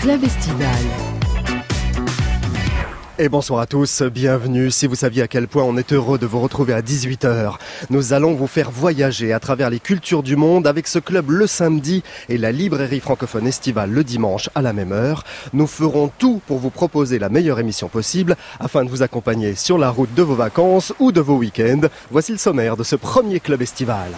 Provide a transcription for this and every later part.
club estival. Et bonsoir à tous, bienvenue. Si vous saviez à quel point on est heureux de vous retrouver à 18h, nous allons vous faire voyager à travers les cultures du monde avec ce club le samedi et la librairie francophone estivale le dimanche à la même heure. Nous ferons tout pour vous proposer la meilleure émission possible afin de vous accompagner sur la route de vos vacances ou de vos week-ends. Voici le sommaire de ce premier club estival.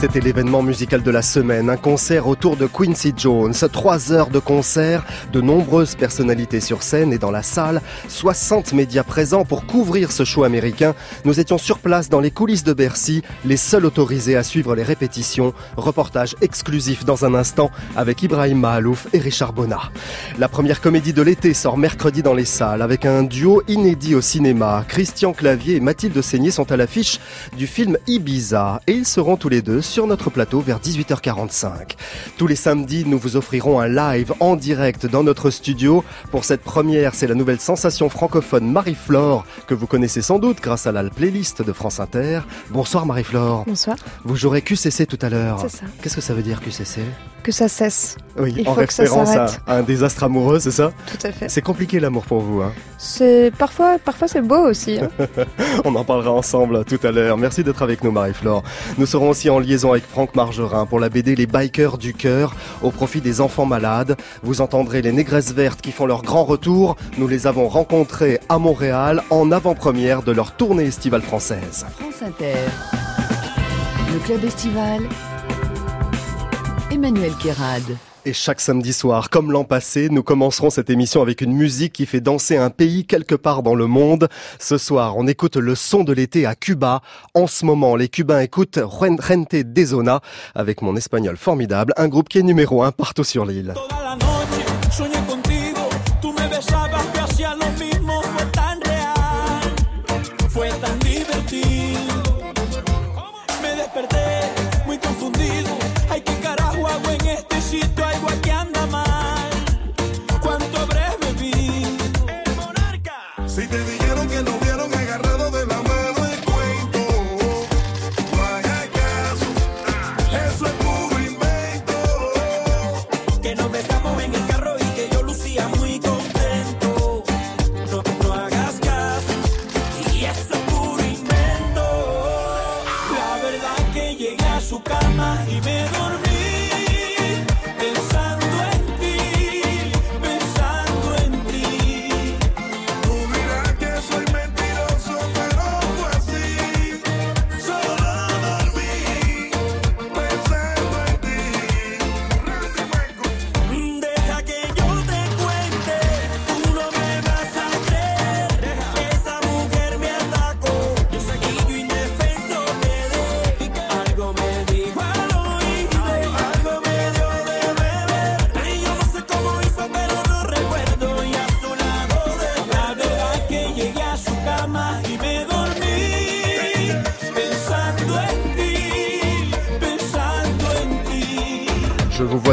C'était l'événement musical de la semaine, un concert autour de Quincy Jones. Trois heures de concert, de nombreuses personnalités sur scène et dans la salle, 60 médias présents pour couvrir ce show américain. Nous étions sur place dans les coulisses de Bercy, les seuls autorisés à suivre les répétitions. Reportage exclusif dans un instant avec Ibrahim Mahalouf et Richard Bonnat. La première comédie de l'été sort mercredi dans les salles avec un duo inédit au cinéma. Christian Clavier et Mathilde Seigné sont à l'affiche du film Ibiza et ils seront tous les deux sur notre plateau vers 18h45. Tous les samedis, nous vous offrirons un live en direct dans notre studio. Pour cette première, c'est la nouvelle sensation francophone Marie-Flore, que vous connaissez sans doute grâce à la playlist de France Inter. Bonsoir Marie-Flore. Bonsoir. Vous jouerez QCC tout à l'heure. C'est ça. Qu'est-ce que ça veut dire QCC Que ça cesse. Oui, Il en faut que ça référence à, s'arrête. à un désastre amoureux, c'est ça Tout à fait. C'est compliqué l'amour pour vous, hein C'est parfois, parfois c'est beau aussi. hein. On en parlera ensemble tout à l'heure. Merci d'être avec nous, Marie-Flore. Nous serons aussi en liaison avec Franck Margerin pour la BD Les Bikers du cœur au profit des enfants malades. Vous entendrez les négresses vertes qui font leur grand retour. Nous les avons rencontrées à Montréal en avant-première de leur tournée estivale française. France Inter. Le club estival. Emmanuel Kérad. Et chaque samedi soir, comme l'an passé, nous commencerons cette émission avec une musique qui fait danser un pays quelque part dans le monde. Ce soir, on écoute le son de l'été à Cuba. En ce moment, les Cubains écoutent Rente de Zona avec mon espagnol formidable, un groupe qui est numéro un partout sur l'île.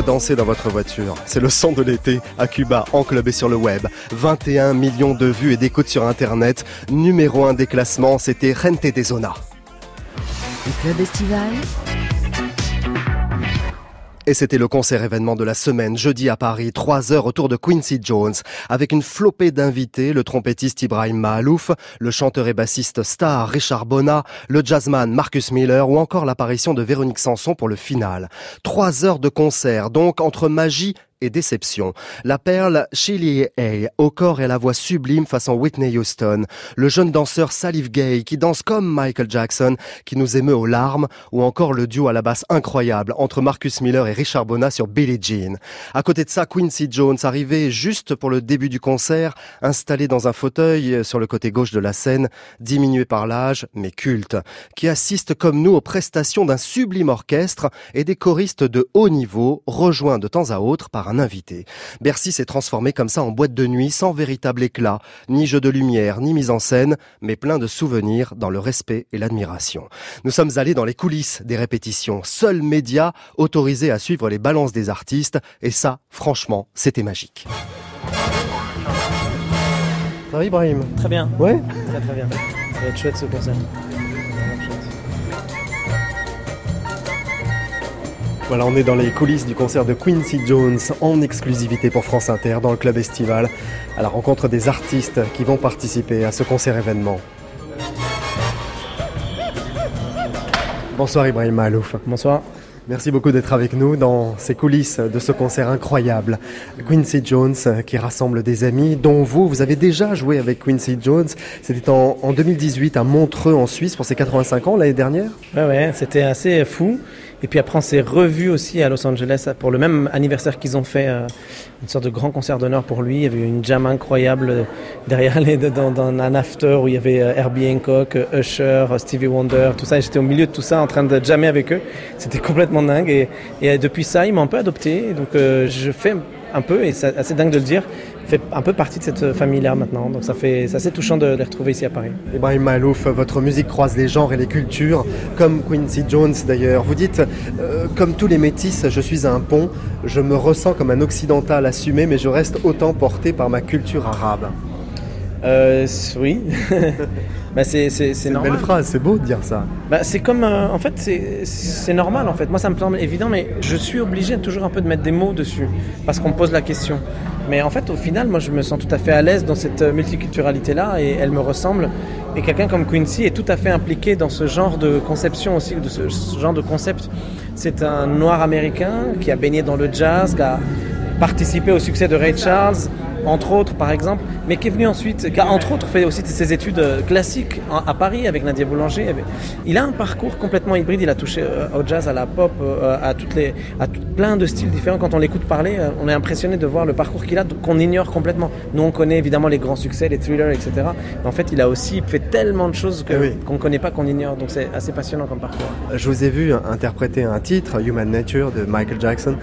Danser dans votre voiture. C'est le son de l'été à Cuba, en club et sur le web. 21 millions de vues et d'écoutes sur Internet. Numéro 1 des classements, c'était Rente de Zona. Le club estival. Et c'était le concert événement de la semaine, jeudi à Paris, 3 heures autour de Quincy Jones, avec une flopée d'invités, le trompettiste Ibrahim Mahalouf, le chanteur et bassiste star Richard Bonnat, le jazzman Marcus Miller ou encore l'apparition de Véronique Sanson pour le final. 3 heures de concert, donc entre magie et déception. La perle Shirley Hay, au corps et à la voix sublime façon Whitney Houston. Le jeune danseur Salif Gay, qui danse comme Michael Jackson, qui nous émeut aux larmes, ou encore le duo à la basse incroyable entre Marcus Miller et Richard Bonnat sur Billie Jean. À côté de ça, Quincy Jones, arrivé juste pour le début du concert, installé dans un fauteuil sur le côté gauche de la scène, diminué par l'âge, mais culte, qui assiste comme nous aux prestations d'un sublime orchestre et des choristes de haut niveau, rejoints de temps à autre par un invité. Bercy s'est transformé comme ça en boîte de nuit sans véritable éclat, ni jeu de lumière, ni mise en scène, mais plein de souvenirs dans le respect et l'admiration. Nous sommes allés dans les coulisses des répétitions, seuls médias autorisés à suivre les balances des artistes, et ça, franchement, c'était magique. Ça va Ibrahim? Très bien, Ouais? Très très bien. Ça va être chouette ce concert. Voilà, on est dans les coulisses du concert de Quincy Jones en exclusivité pour France Inter dans le club estival, à la rencontre des artistes qui vont participer à ce concert événement. Bonsoir Ibrahim Malouf. Bonsoir. Merci beaucoup d'être avec nous dans ces coulisses de ce concert incroyable. Quincy Jones euh, qui rassemble des amis dont vous, vous avez déjà joué avec Quincy Jones. C'était en, en 2018 à Montreux en Suisse pour ses 85 ans l'année dernière. Ouais, ouais, c'était assez fou. Et puis après, on s'est revus aussi à Los Angeles pour le même anniversaire qu'ils ont fait, euh, une sorte de grand concert d'honneur pour lui. Il y avait une jam incroyable derrière dans, un after où il y avait euh, Herbie Hancock, euh, Usher, Stevie Wonder, tout ça. Et j'étais au milieu de tout ça en train de jammer avec eux. C'était complètement dingue. Et, depuis ça, ils m'ont un peu adopté. Donc je fais un peu, et c'est assez dingue de le dire, fait un peu partie de cette famille-là maintenant. Donc ça fait, c'est assez touchant de les retrouver ici à Paris. Ibrahim Malouf, votre musique croise les genres et les cultures, comme Quincy Jones d'ailleurs. Vous dites, euh, comme tous les métis, je suis un pont, je me ressens comme un occidental assumé, mais je reste autant porté par ma culture arabe. Euh, oui. bah, c'est, c'est, c'est C'est une normal. belle phrase, c'est beau de dire ça. Bah, c'est comme, euh, en fait, c'est, c'est normal en fait. Moi, ça me semble évident, mais je suis obligé toujours un peu de mettre des mots dessus parce qu'on me pose la question. Mais en fait, au final, moi, je me sens tout à fait à l'aise dans cette euh, multiculturalité-là et elle me ressemble. Et quelqu'un comme Quincy est tout à fait impliqué dans ce genre de conception aussi, de ce, ce genre de concept. C'est un noir américain qui a baigné dans le jazz, qui a participé au succès de Ray Charles, entre autres par exemple, mais qui est venu ensuite, qui a entre autres fait aussi ses études euh, classiques en- à Paris avec Nadia Boulanger. Il a un parcours complètement hybride, il a touché euh, au jazz, à la pop, euh, à, toutes les, à tout- plein de styles différents. Quand on l'écoute parler, on est impressionné de voir le parcours qu'il a, qu'on ignore complètement. Nous on connaît évidemment les grands succès, les thrillers, etc. Mais en fait il a aussi fait tellement de choses que- Eh oui. qu'on ne connaît pas, qu'on ignore. Donc c'est assez passionnant comme parcours. Je vous ai vu interpréter un titre, Human Nature, de Michael Jackson.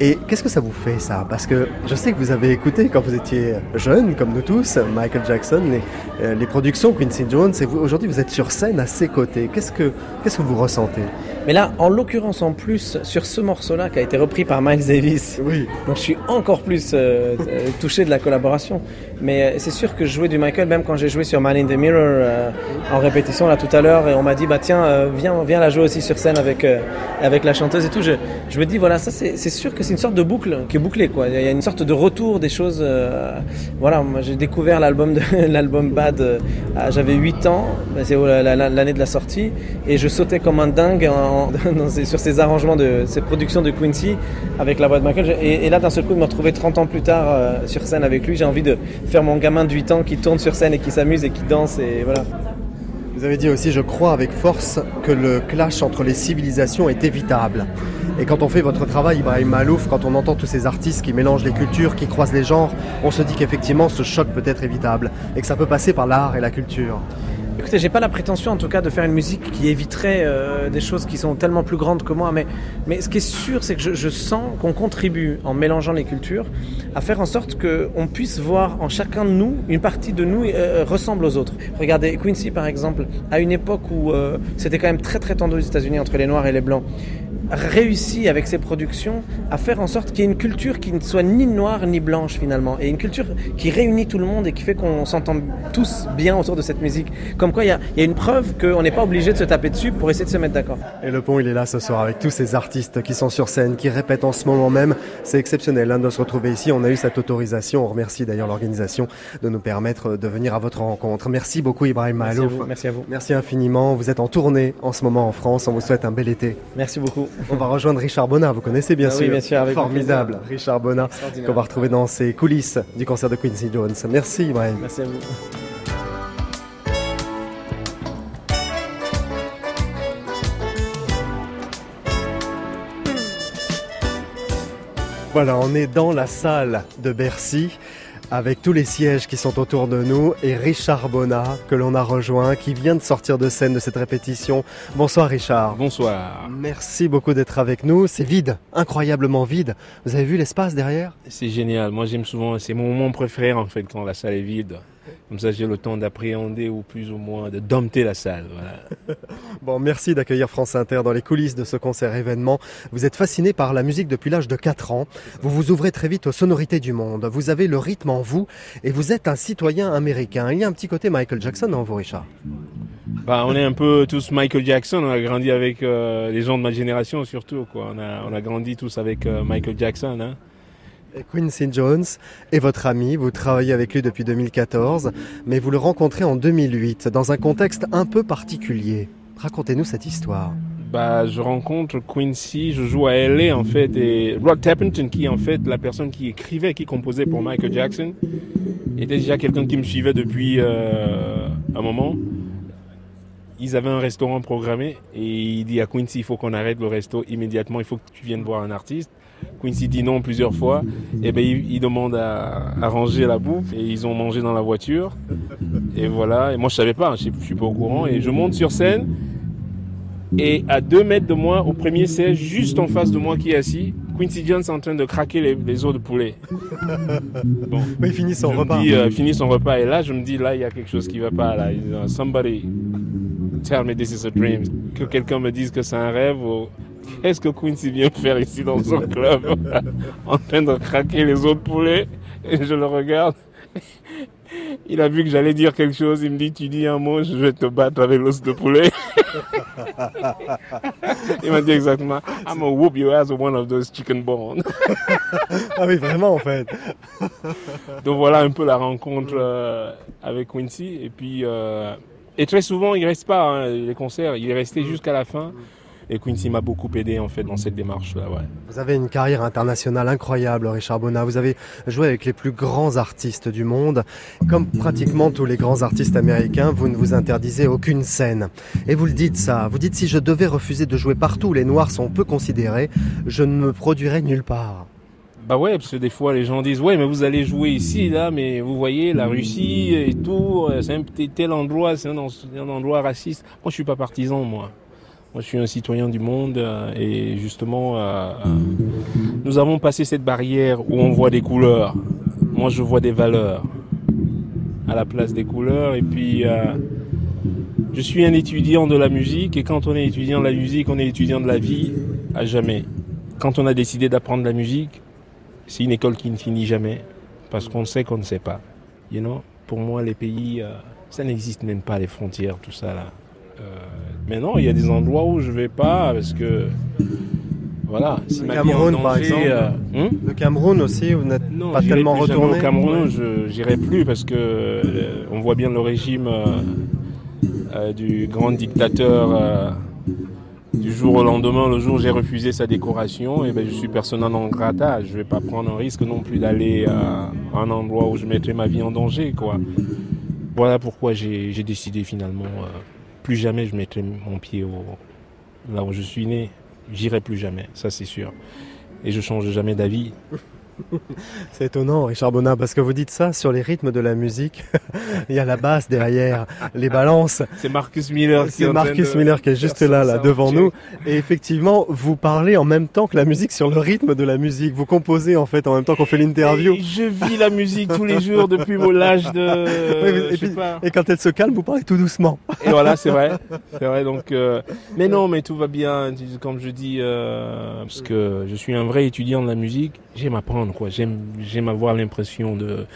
Et qu'est-ce que ça vous fait ça? Parce que je sais que vous avez écouté quand vous étiez jeune, comme nous tous, Michael Jackson, les, euh, les productions Quincy Jones, et aujourd'hui vous êtes sur scène à ses côtés. Qu'est-ce que, qu'est-ce que vous ressentez? Mais là, en l'occurrence en plus, sur ce morceau-là qui a été repris par Miles Davis, Oui. Donc je suis encore plus euh, euh, touché de la collaboration. Mais euh, c'est sûr que jouer du Michael, même quand j'ai joué sur Man in the Mirror euh, en répétition là tout à l'heure, et on m'a dit bah tiens euh, viens viens la jouer aussi sur scène avec euh, avec la chanteuse et tout. Je, je me dis voilà ça c'est sûr que c'est une sorte de boucle qui est bouclée quoi. Il y a une sorte de retour des choses. euh, voilà moi j'ai découvert l'album l'album Bad. euh, J'avais 8 ans, bah, c'est la- l'année de la sortie, et je sautais comme un dingue en- sur ces arrangements de ces productions de Quincy avec la voix de Michael. Et, et là, d'un seul coup, de me retrouver 30 ans plus tard euh, sur scène avec lui, j'ai envie de faire mon gamin de 8 ans qui tourne sur scène et qui s'amuse et qui danse. Et voilà. Vous avez dit aussi, je crois avec force, que le clash entre les civilisations est évitable. Et quand on fait votre travail, Ibrahim Malouf, quand on entend tous ces artistes qui mélangent les cultures, qui croisent les genres, on se dit qu'effectivement ce choc peut être évitable et que ça peut passer par l'art et la culture. Écoutez, j'ai pas la prétention en tout cas de faire une musique qui éviterait euh, des choses qui sont tellement plus grandes que moi, mais, mais ce qui est sûr, c'est que je, sens qu'on contribue en mélangeant les cultures à faire en sorte qu'on puisse voir en chacun de nous, une partie de nous euh, ressemble aux autres. Regardez, Quincy par exemple, à une époque où euh, c'était quand même très très tendu aux États-Unis entre les noirs et les blancs, réussit avec ses productions à faire en sorte qu'il y ait une culture qui ne soit ni noire ni blanche finalement, et une culture qui réunit tout le monde et qui fait qu'on s'entend tous bien autour de cette musique. Comme quoi, il y a, il y a une preuve qu'on n'est pas obligé de se taper dessus pour essayer de se mettre d'accord. Et le pont, il est là ce soir avec tous ces artistes qui sont sur scène, qui répètent en ce moment même. C'est exceptionnel hein, de se retrouver ici. On a eu cette autorisation. On remercie d'ailleurs l'organisation de nous permettre de venir à votre rencontre. Merci beaucoup Ibrahim Malouf. Merci à vous. Merci infiniment. Vous êtes en tournée en ce moment en France. On vous souhaite un bel été. Merci beaucoup. On va rejoindre Richard Bonnat, vous connaissez bien Ah sûr. oui, bien sûr, avec Formidable. Richard Bonnat, qu'on va retrouver dans ses coulisses du concert de Quincy Jones. Merci Ibrahim. Merci à vous. Voilà, on est dans la salle de Bercy avec tous les sièges qui sont autour de nous et Richard Bonnat que l'on a rejoint qui vient de sortir de scène de cette répétition. Bonsoir Richard. Bonsoir. Merci beaucoup d'être avec nous. C'est vide, incroyablement vide. Vous avez vu l'espace derrière? C'est génial. Moi, j'aime souvent, c'est mon moment préféré en fait quand la salle est vide. Comme ça, j'ai le temps d'appréhender ou plus ou moins de dompter la salle. Voilà. Bon, merci d'accueillir France Inter dans les coulisses de ce concert événement. Vous êtes fasciné par la musique depuis l'âge de 4 ans. Vous vous ouvrez très vite aux sonorités du monde. Vous avez le rythme en vous et vous êtes un citoyen américain. Il y a un petit côté Michael Jackson en vous, Richard? Bah, on est un peu tous Michael Jackson. On a grandi avec euh, les gens de ma génération surtout. Quoi. On, a, on a grandi tous avec euh, Michael Jackson. Hein. Quincy Jones est votre ami, vous travaillez avec lui depuis 2014, mais vous le rencontrez en 2008 dans un contexte un peu particulier. Racontez-nous cette histoire. Bah, je rencontre Quincy, je joue à LA en fait, et Rod Tappington, qui en fait la personne qui écrivait, qui composait pour Michael Jackson, était déjà quelqu'un qui me suivait depuis euh, un moment. Ils avaient un restaurant programmé et il dit à Quincy, il faut qu'on arrête le resto immédiatement, il faut que tu viennes voir un artiste. Quincy dit non plusieurs fois, et ben il, il demande à, à ranger la bouffe et ils ont mangé dans la voiture. Et voilà, et moi je savais pas, je, je suis pas au courant, et je monte sur scène. Et à deux mètres de moi, au premier siège, juste en face de moi qui est assis, Quincy Jones est en train de craquer les, les os de poulet. Bon, il finit son repas. Dis, euh, finit son repas et là je me dis là il y a quelque chose qui va pas là. Somebody tell me this is a dream. Que quelqu'un me dise que c'est un rêve ou qu'est-ce que Quincy vient faire ici dans son club? En train de craquer les os de poulet et je le regarde. Il a vu que j'allais dire quelque chose, il me dit tu dis un mot, je vais te battre avec l'os de poulet. il m'a dit exactement I'm gonna whoop your ass with one of those chicken bones. Ah oui, vraiment en fait. Donc voilà un peu la rencontre euh, avec Quincy. Et puis, euh, et très souvent, il reste pas hein, les concerts. Il est resté jusqu'à la fin. Et Quincy m'a beaucoup aidé en fait dans cette démarche-là. Ouais. Vous avez une carrière internationale incroyable, Richard Bonnat. Vous avez joué avec les plus grands artistes du monde. Comme pratiquement tous les grands artistes américains, vous ne vous interdisez aucune scène. Et vous le dites ça. Vous dites si je devais refuser de jouer partout où les Noirs sont peu considérés, je ne me produirais nulle part. Bah ouais, parce que des fois les gens disent ouais, mais vous allez jouer ici, là, mais vous voyez la Russie et tout, euh, c'est un petit tel endroit, c'est un, en- un endroit raciste. Moi, je suis pas partisan, moi. Moi, je suis un citoyen du monde euh, et justement, euh, nous avons passé cette barrière où on voit des couleurs. Moi, je vois des valeurs à la place des couleurs. Et puis, je suis un étudiant de la musique et quand on est étudiant de la musique, on est étudiant de la vie à jamais. Quand on a décidé d'apprendre la musique, c'est une école qui ne finit jamais parce qu'on sait qu'on ne sait pas. You know, pour moi, les pays, euh, ça n'existe même pas les frontières, tout ça là. Euh, mais non, il y a des endroits où je vais pas parce que voilà, si Le Cameroun, danger, par exemple. euh, hum Le Cameroun aussi, vous n'êtes non, pas tellement plus retourné. Au Cameroun, je j'irai plus parce que on voit bien le régime du grand dictateur. Du jour au lendemain, le jour où j'ai refusé sa décoration, et ben je suis persona non grata. Je vais pas prendre un risque non plus d'aller euh, à un endroit où je mettrais ma vie en danger, quoi. Voilà pourquoi j'ai décidé finalement, euh, plus jamais je mettrai mon pied là où je suis né. J'irai plus jamais, ça c'est sûr. Et je change jamais d'avis. C'est étonnant, Richard Bonnat, parce que vous dites ça sur les rythmes de la musique. Il y a la basse derrière, les balances. C'est Marcus Miller qui est C'est Marcus de Miller qui est juste là, là, devant nous. Et effectivement, vous parlez en même temps que la musique sur le rythme de la musique. Vous composez en fait en même temps qu'on fait l'interview. Je vis la musique tous les jours depuis mon l'âge de. Oui, et je sais puis- pas. Et quand elle se calme, vous parlez tout doucement. Et voilà, c'est vrai. C'est vrai, donc. euh, Mais non, mais tout va bien. Comme je dis, euh, parce que je suis un vrai étudiant de la musique, j'aime apprendre, quoi. J'aime, j'aime avoir l'impression de,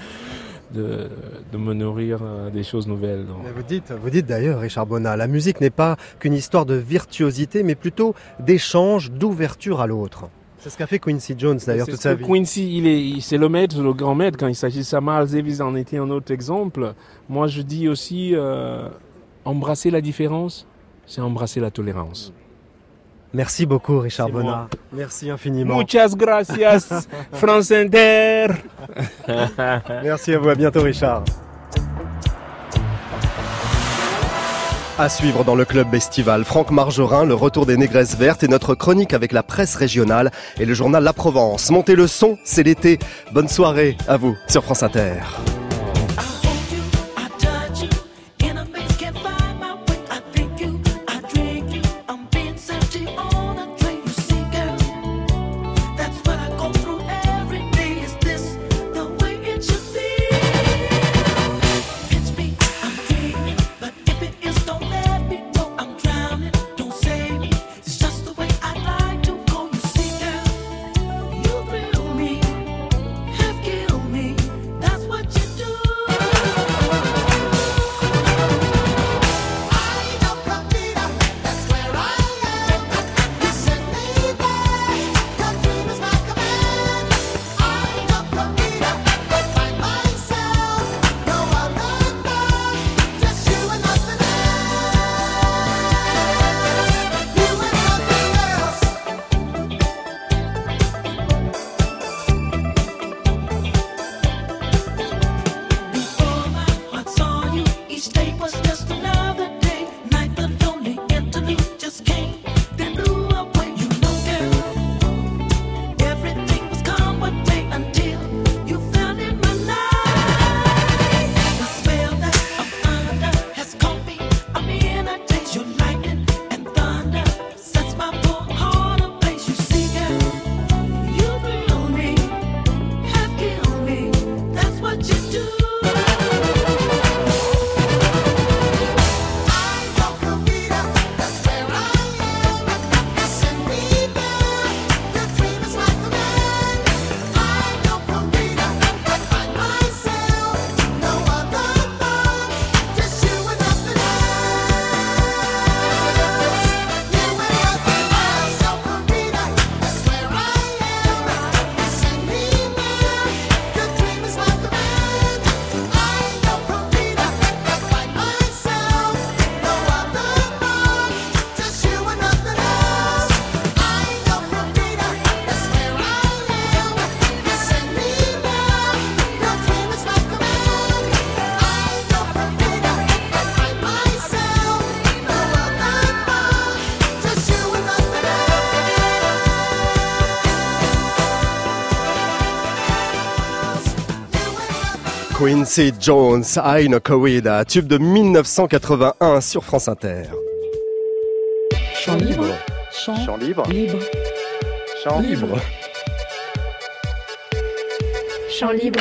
de, de me nourrir euh, des choses nouvelles. Mais vous dites, vous dites d'ailleurs, Richard Bonnat, la musique n'est pas qu'une histoire de virtuosité, mais plutôt d'échange, d'ouverture à l'autre. C'est ce qu'a fait Quincy Jones d'ailleurs toute sa vie. Quincy, il est, c'est le maître, le grand maître. Quand il s'agit de ça, Miles Davis en était un autre exemple. Moi, je dis aussi, euh, embrasser la différence, c'est embrasser la tolérance. Merci beaucoup, Richard moi. Merci infiniment. Muchas gracias, France Inter. Merci à vous, à bientôt, Richard. À suivre dans le club estival, Franck Margerin, le retour des négresses vertes et notre chronique avec la presse régionale et le journal La Provence. Montez le son, c'est l'été. Bonne soirée à vous sur France Inter. Quincy Jones, Aina Kowida, tube de 1981 sur France Inter. Chant libre. Chant Chant libre. libre. Chant libre. Chant libre.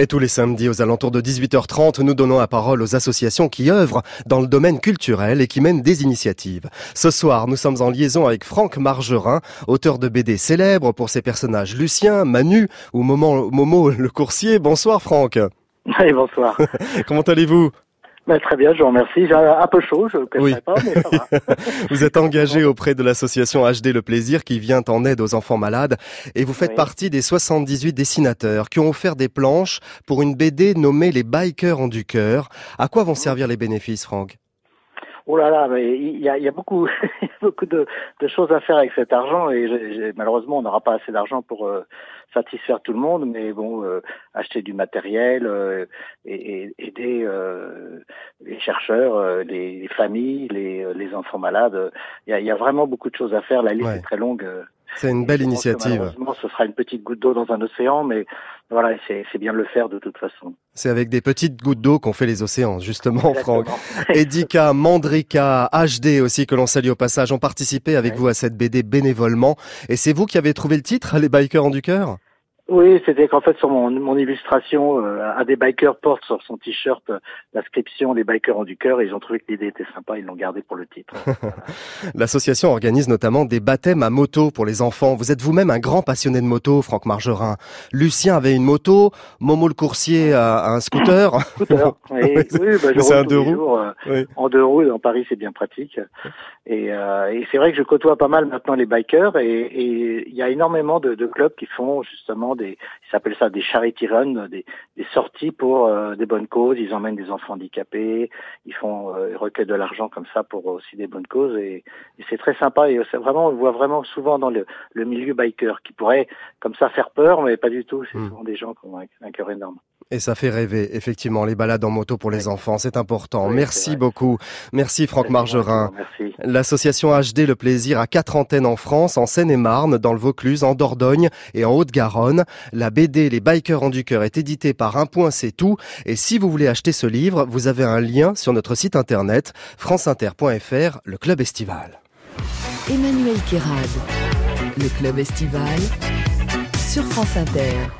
Et tous les samedis aux alentours de 18h30, nous donnons la parole aux associations qui œuvrent dans le domaine culturel et qui mènent des initiatives. Ce soir, nous sommes en liaison avec Franck Margerin, auteur de BD célèbres pour ses personnages Lucien, Manu ou Momo, Momo le coursier. Bonsoir Franck. Oui, bonsoir. Comment allez-vous? Ben, très bien, je vous remercie. J'ai un peu chaud, je ne Oui. pas, mais ça va. Vous êtes engagé auprès de l'association HD Le Plaisir qui vient en aide aux enfants malades et vous faites Oui. partie des 78 dessinateurs qui ont offert des planches pour une BD nommée Les Bikers ont du cœur. À quoi vont servir les bénéfices, Franck? Oh là là, mais il y a, il y a beaucoup, de, de choses à faire avec cet argent et malheureusement, on n'aura pas assez d'argent pour euh, satisfaire tout le monde. Mais bon, euh, acheter du matériel euh, et, et aider euh, les chercheurs, euh, les, les familles, les, euh, les enfants malades. euh, Il y, a, y a vraiment beaucoup de choses à faire. La liste Ouais. est très longue. C'est une belle initiative. Malheureusement, ce sera une petite goutte d'eau dans un océan, mais voilà, c'est bien de le faire de toute façon. C'est avec des petites gouttes d'eau qu'on fait les océans, justement, Franck. Edika, Mandrika, HD aussi, que l'on salue au passage, ont participé avec Ouais. vous à cette BD bénévolement. Et c'est vous qui avez trouvé le titre, Les Bikers ont du cœur? Oui, c'était qu'en fait sur mon, mon illustration, euh, un des bikers porte sur son t-shirt euh, l'inscription "Les bikers ont du cœur" et ils ont trouvé que l'idée était sympa, ils l'ont gardé pour le titre. L'association organise notamment des baptêmes à moto pour les enfants. Vous êtes vous-même un grand passionné de moto, Franck Margerin. Lucien avait une moto, Momo le coursier a un scooter. Scooter. Oui, bah, je c'est un deux roues. jours, euh, Oui. en deux roues dans Paris, c'est bien pratique. Et, euh, et c'est vrai que je côtoie pas mal maintenant les bikers et et il y a énormément de, de clubs qui font justement des, ils s'appellent ça des charity runs, des, des sorties pour euh, des bonnes causes. Ils emmènent des enfants handicapés, ils font euh, ils recueillent de l'argent comme ça pour aussi des bonnes causes et, et c'est très sympa et c'est vraiment on le voit vraiment souvent dans le, le milieu biker qui pourrait comme ça faire peur mais pas du tout. C'est Mm. souvent des gens qui ont un, un cœur énorme. Et ça fait rêver, effectivement, les balades en moto pour les enfants, c'est important. Oui, Merci beaucoup. Merci Franck Margerin. Merci. L'association HD Le Plaisir a quatre antennes en France, en Seine-et-Marne, dans le Vaucluse, en Dordogne et en Haute-Garonne. La BD Les Bikers ont du cœur est éditée par Un Point C'est Tout. Et si vous voulez acheter ce livre, vous avez un lien sur notre site internet franceinter.fr, le club estival. Emmanuel Kérad. Le club estival. Sur France Inter.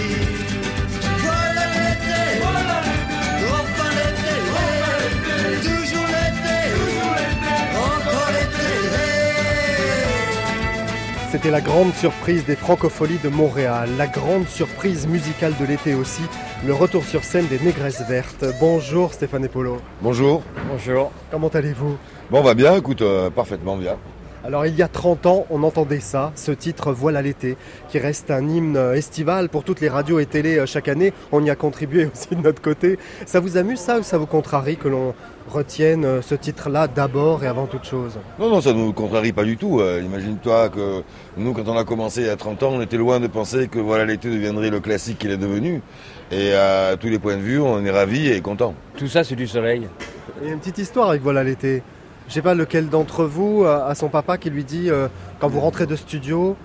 C'était la grande surprise des francopholies de Montréal, la grande surprise musicale de l'été aussi, le retour sur scène des Négresses Vertes. Bonjour Stéphane Polo, Bonjour. Bonjour. comment allez-vous? Bon, on va bien, écoute, euh, parfaitement bien. Alors il y a 30 ans, on entendait ça, ce titre Voilà l'été, qui reste un hymne estival pour toutes les radios et télé euh, chaque année. On y a contribué aussi de notre côté. Ça vous amuse ça ou ça vous contrarie que l'on retienne euh, ce titre-là d'abord et avant toute chose Non, non, ça ne nous contrarie pas du tout. Euh, Imagine-toi que nous, quand on a commencé il y a 30 ans, on était loin de penser que voilà l'été deviendrait le classique qu'il est devenu. Et à tous les points de vue, on est ravis et contents. Tout ça, c'est du soleil. Il y a une petite histoire avec Voilà l'été. Je sais pas lequel d'entre vous a son papa qui lui dit euh, quand vous rentrez de studio,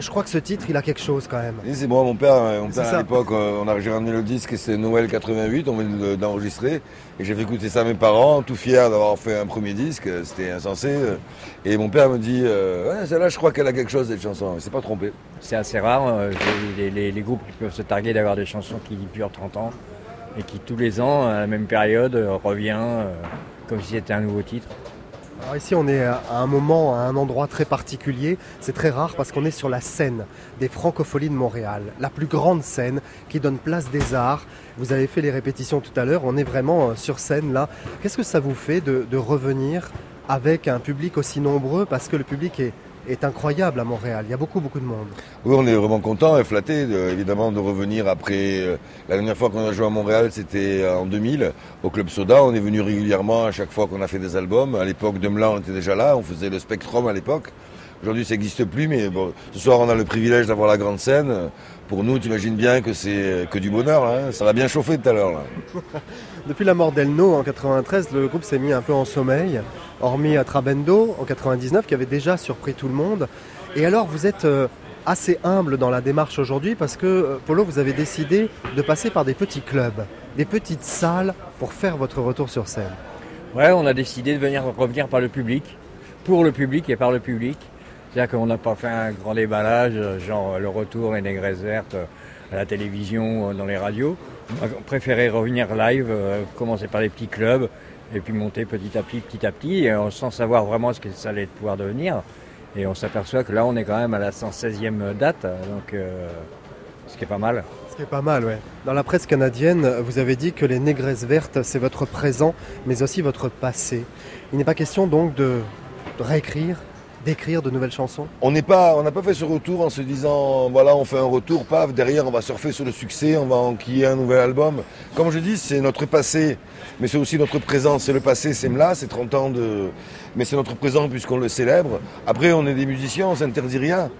je crois que ce titre il a quelque chose quand même. Et c'est moi, mon père, euh, mon père à l'époque, euh, on a j'ai ramené le disque et c'est Noël 88, on vient de- d'enregistrer. Et j'ai fait écouter ça à mes parents, tout fier d'avoir fait un premier disque, euh, c'était insensé. euh. Et mon père me dit, euh, ouais, celle-là, je crois qu'elle a quelque chose, cette chanson. Il s'est pas trompé. C'est assez rare. euh, Les, les- les groupes qui peuvent se targuer d'avoir des chansons qui durent 30 ans et qui tous les ans, à la même période, euh, revient euh, comme si c'était un nouveau titre. Ici on est à un moment, à un endroit très particulier. C'est très rare parce qu'on est sur la scène des Francopholies de Montréal, la plus grande scène qui donne place des arts. Vous avez fait les répétitions tout à l'heure, on est vraiment euh, sur scène là. Qu'est-ce que ça vous fait de revenir avec un public aussi nombreux? Parce que le public est, est incroyable à Montréal. Il y a beaucoup beaucoup de monde. Oui, on est vraiment content et flatté, de- évidemment, de revenir après. euh, la dernière fois qu'on a joué à Montréal, c'était euh, en 2000, au Club Soda. On est venu régulièrement à chaque fois qu'on a fait des albums. À l'époque de Mla, on était déjà là. On faisait le Spectrum à l'époque. Aujourd'hui, ça n'existe plus, mais bon, ce soir, on a le privilège d'avoir la grande scène. Pour nous, tu imagines bien que c'est que du bonheur. hein. Ça va bien chauffer tout à l'heure. Depuis la mort d'Elno en 93, le groupe s'est mis un peu en sommeil, hormis à Trabendo en 99 qui avait déjà surpris tout le monde. Et alors vous êtes euh, assez humble dans la démarche aujourd'hui parce que euh, Polo, vous avez décidé de passer par des petits clubs, des petites salles pour faire votre retour sur scène. Ouais, on a décidé de venir revenir par le public, pour le public et par le public. C'est-à-dire qu'on n'a pas fait un grand déballage, euh, genre euh, le retour, les négresses vertes euh, à la télévision, euh, dans les radios. On a préféré revenir live, euh, commencer par les petits clubs, et puis monter petit à petit, petit à petit, euh, sans savoir vraiment ce que ça allait pouvoir devenir. Et on s'aperçoit que là, on est quand même à la 116e date, donc euh, ce qui est pas mal. Ce qui est pas mal, ouais. Dans la presse canadienne, vous avez dit que les négresses vertes, c'est votre présent, mais aussi votre passé. Il n'est pas question donc de réécrire, d'écrire de nouvelles chansons? On n'a pas fait ce retour en se disant, voilà, on fait un retour, paf, derrière, on va surfer sur le succès, on va enquiller un nouvel album. Comme je dis, c'est notre passé, mais c'est aussi notre présent. C'est le passé, c'est là, c'est 30 ans de, mais c'est notre présent puisqu'on le célèbre. Après, on est des musiciens, on s'interdit rien.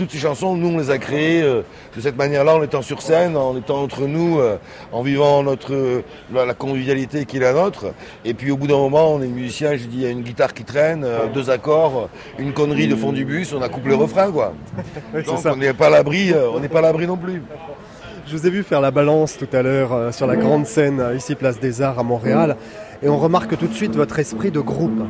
Toutes ces chansons, nous, on les a créées euh, de cette manière-là, en étant sur scène, en étant entre nous, euh, en vivant notre, euh, la, la convivialité qui est la nôtre. Et puis, au bout d'un moment, on est musicien, je dis, il y a une guitare qui traîne, deux accords, une connerie de fond du bus, on a coupé le refrain, quoi. Oui, c'est Donc, ça. on n'est pas à l'abri, on n'est pas à l'abri non plus. Je vous ai vu faire la balance tout à l'heure sur la grande scène ici Place des Arts à Montréal et on remarque tout de suite votre esprit de groupe.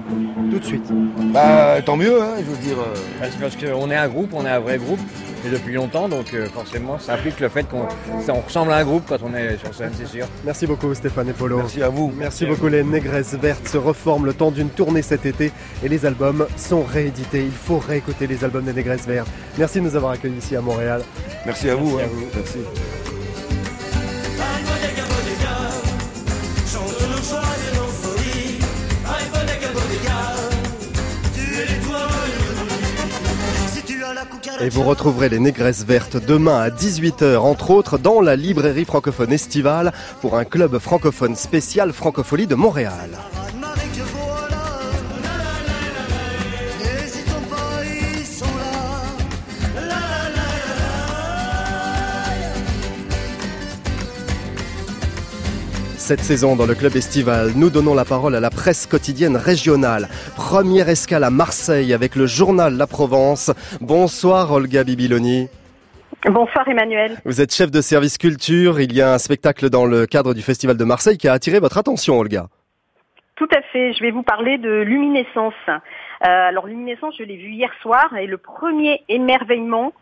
Tout de suite. Bah, tant mieux, hein, je veux dire. euh, parce qu'on est un groupe, on est un vrai groupe, et depuis longtemps, donc euh, forcément, ça implique le fait qu'on on ressemble à un groupe quand on est sur scène, c'est sûr. Merci beaucoup Stéphane et Polo. Merci à vous. Merci beaucoup. Les Négresses Vertes se reforment le temps d'une tournée cet été et les albums sont réédités. Il faut réécouter les albums des Négresses Vertes. Merci de nous avoir accueillis ici à Montréal. Merci à vous. Merci à hein. vous. Merci. Et vous retrouverez les Négresses Vertes demain à 18h, entre autres, dans la librairie francophone estivale pour un club francophone spécial Francophonie de Montréal. Cette saison, dans le club estival, nous donnons la parole à la presse quotidienne régionale. Première escale à Marseille avec le journal La Provence. Bonsoir Olga Bibiloni. Bonsoir Emmanuel. Vous êtes chef de service culture. Il y a un spectacle dans le cadre du Festival de Marseille qui a attiré votre attention, Olga. Tout à fait, je vais vous parler de luminescence. Euh, alors luminescence, je l'ai vu hier soir et le premier émerveillement,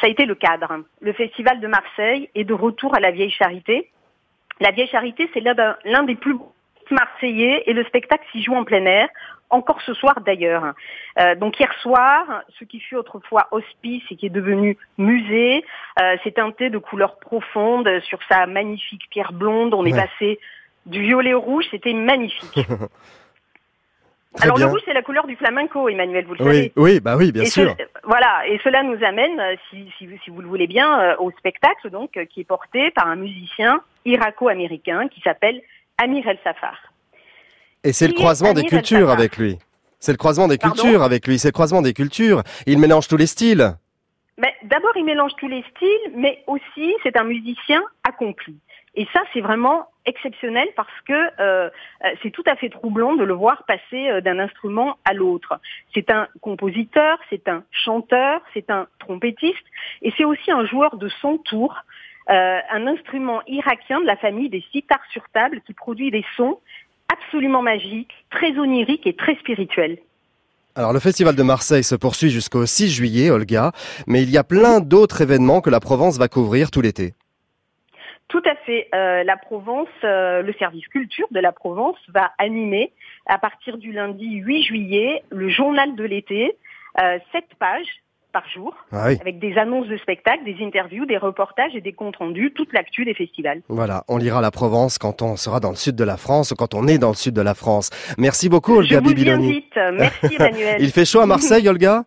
ça a été le cadre. Le Festival de Marseille est de retour à la Vieille Charité. La Vieille Charité, c'est l'un d'un- l'un des plus beaux marseillais et le spectacle s'y joue en plein air, encore ce soir d'ailleurs. Euh, donc hier soir, ce qui fut autrefois hospice et qui est devenu musée, euh, s'est teinté de couleurs profondes sur sa magnifique pierre blonde. On est passé du violet au rouge, c'était magnifique. Très Alors bien. le rouge, c'est la couleur du flamenco, Emmanuel, vous le Oui, savez. oui, bah oui, bien Et sûr. ce- voilà, et cela nous amène, euh, si, si, si vous le voulez bien, euh, au spectacle donc euh, qui est porté par un musicien irako-américain qui s'appelle Amir El Safar. Et c'est le croisement des cultures avec lui. C'est le croisement des Pardon cultures avec lui. C'est le croisement des cultures. Il mélange tous les styles. Ben, D'abord, il mélange tous les styles, mais aussi c'est un musicien accompli. Et ça, c'est vraiment exceptionnel parce que euh, c'est tout à fait troublant de le voir passer euh, d'un instrument à l'autre. C'est un compositeur, c'est un chanteur, c'est un trompettiste, et c'est aussi un joueur de son tour, euh, un instrument irakien de la famille des sitars sur table qui produit des sons absolument magiques, très oniriques et très spirituels. Alors le festival de Marseille se poursuit jusqu'au 6 juillet, Olga, mais il y a plein d'autres événements que la Provence va couvrir tout l'été. Tout à fait. Euh, la Provence, euh, le service culture de la Provence va animer à partir du lundi 8 juillet le journal de l'été, euh, sept pages par jour, Ah oui. avec des annonces de spectacles, des interviews, des reportages et des comptes rendus, toute l'actu des festivals. Voilà, on lira la Provence quand on sera dans le sud de la France ou quand on est dans le sud de la France. Merci beaucoup, Je Olga vous y Bibiloni. invite. Merci Emmanuel. Il fait chaud à Marseille, Olga?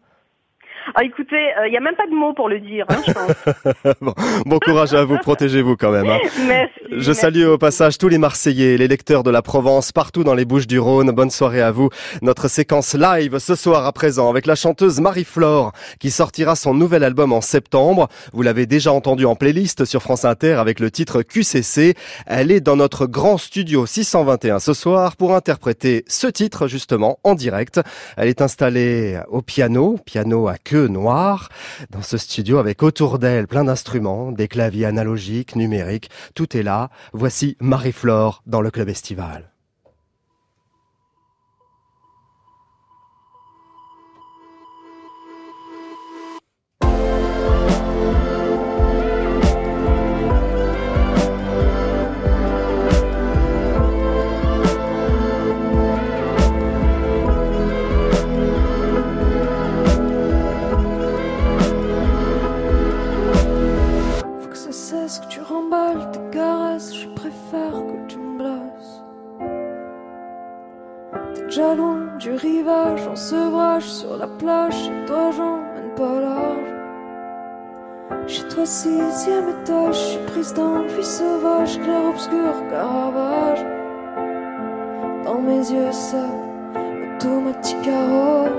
Ah, écoutez, il n'y a même pas de mots pour le dire, hein, je pense. bon, bon courage à vous, protégez-vous quand même. hein. Merci. Je salue au passage tous les Marseillais, les lecteurs de la Provence, partout dans les Bouches du Rhône. Bonne soirée à vous. Notre séquence live ce soir à présent avec la chanteuse Marie-Flore qui sortira son nouvel album en septembre. Vous l'avez déjà entendu en playlist sur France Inter avec le titre QCC. Elle est dans notre grand studio 621 ce soir pour interpréter ce titre justement en direct. Elle est installée au piano, piano à queue noire, dans ce studio avec autour d'elle plein d'instruments, des claviers analogiques, numériques. Tout est là. Voici Marie-Flore dans le club estival. Sixième étage, je suis prise d'envie sauvage, clair-obscur, caravage. Dans mes yeux, ça, automatique arrosage.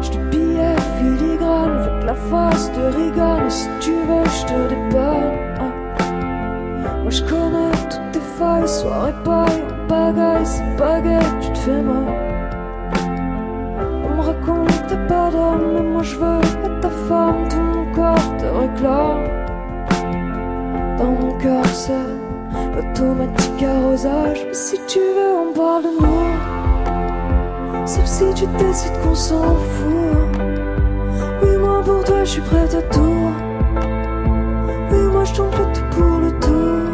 Je te billet filigrane avec la face de Reagan. Et si tu veux, je te dépanne. Moi, je connais toutes tes failles, soirée paille, en pagaille, c'est baguette, tu te fais mal. Raconte pas d'homme, mais moi je veux être ta femme, tout mon corps te réclame. Dans mon cœur, c'est l'automatique arrosage. Mais si tu veux, on parle de nous. Sauf si tu décides qu'on s'en fout. Oui, moi pour toi, je suis prête à tout. Oui, moi je tente le tout pour le tout.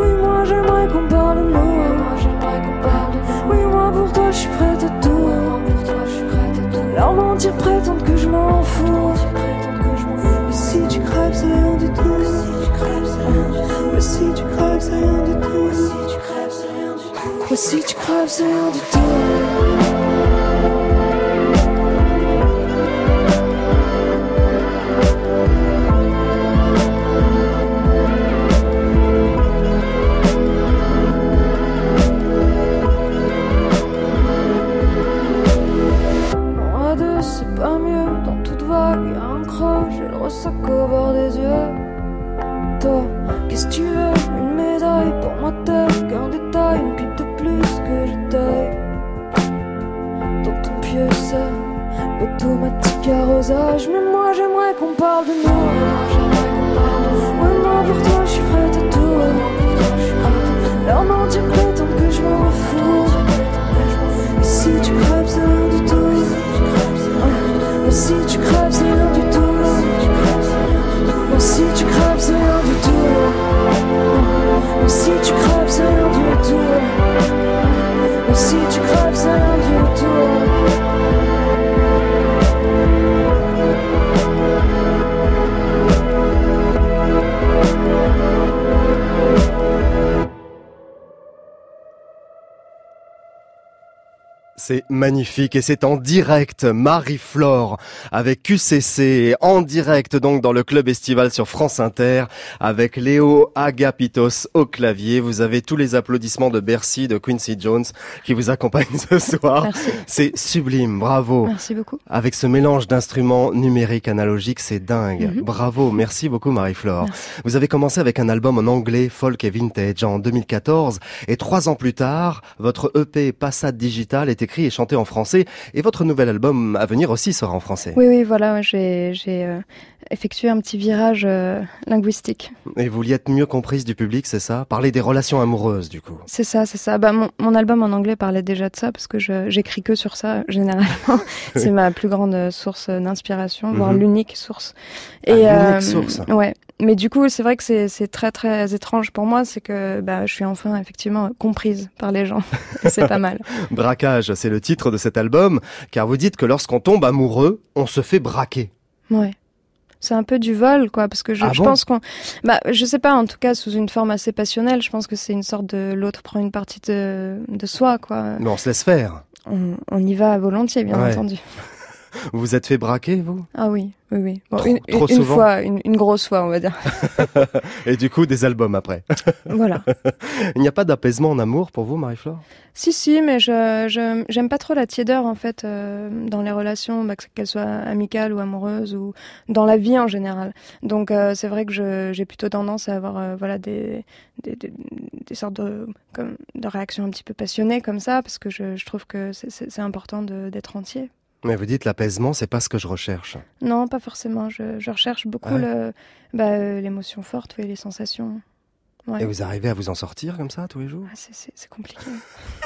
Oui, moi j'aimerais qu'on parle de nous. Oui, moi pour toi, je suis prête à tout. Leur mentir prétendre que je m'en fous. Mais si tu crèves, c'est rien du tout. Si tu crèves, c'est rien du tout. Si tu crèves, c'est rien du tout. Magnifique et c'est en direct Marie-Flore avec QCC en direct donc dans le club estival sur France Inter avec Léo Agapitos au clavier. Vous avez tous les applaudissements de Bercy de Quincy Jones qui vous accompagnent ce soir. Merci. C'est sublime, bravo. Merci beaucoup. Avec ce mélange d'instruments numériques analogiques, c'est dingue. Mhm. Bravo, merci beaucoup Marie-Flore. Vous avez commencé avec un album en anglais, folk et vintage, en 2014, et trois ans plus tard, votre EP Passade Digital est écrit et chanté en français, et votre nouvel album à venir aussi sera en français. Oui, oui, voilà, j'ai euh, effectué un petit virage euh, linguistique. Et vous y êtes mieux comprise du public, c'est ça? Parler des relations amoureuses, du coup. C'est ça, c'est ça. Bah, mon, mon album en anglais parlait déjà de ça parce que j'écris que sur ça généralement. c'est ma plus grande euh, source d'inspiration, voire Mhm. l'unique source. Ah, l'unique source. Ouais. Mais du coup, c'est vrai que c'est très très étrange pour moi, c'est que bah, je suis enfin effectivement comprise par les gens. C'est pas mal. Braquage, c'est le titre de cet album, car vous dites que lorsqu'on tombe amoureux, on se fait braquer. Ouais. C'est un peu du vol, quoi, parce que je, Ah je bon pense qu'on, bah, je sais pas, en tout cas sous une forme assez passionnelle. Je pense que c'est une sorte de l'autre prend une partie de, de soi, quoi. Mais on se laisse faire. on, on y va volontiers, bien Ouais. entendu. Vous vous êtes fait braquer, vous? Ah oui, oui, oui. Bon, Trop- une, trop une souvent? fois, une, une grosse fois, on va dire. Et du coup, des albums après. voilà. Il n'y a pas d'apaisement en amour pour vous, Marie-Flore? Si, si, mais je j'aime pas trop la tiédeur en fait euh, dans les relations, bah, que- qu'elles soient amicales ou amoureuses ou dans la vie en général. Donc euh, c'est vrai que j'ai plutôt tendance à avoir euh, voilà des, des, des, des sortes de comme de réactions un petit peu passionnées comme ça parce que je, je trouve que c'est- important d'être entier. Mais vous dites l'apaisement, c'est pas ce que je recherche. Non, pas forcément. Je, je recherche beaucoup le bah, euh, l'émotion forte, oui, les sensations. Ouais. Et vous arrivez à vous en sortir comme ça tous les jours? Ah, c'est- c'est c'est compliqué.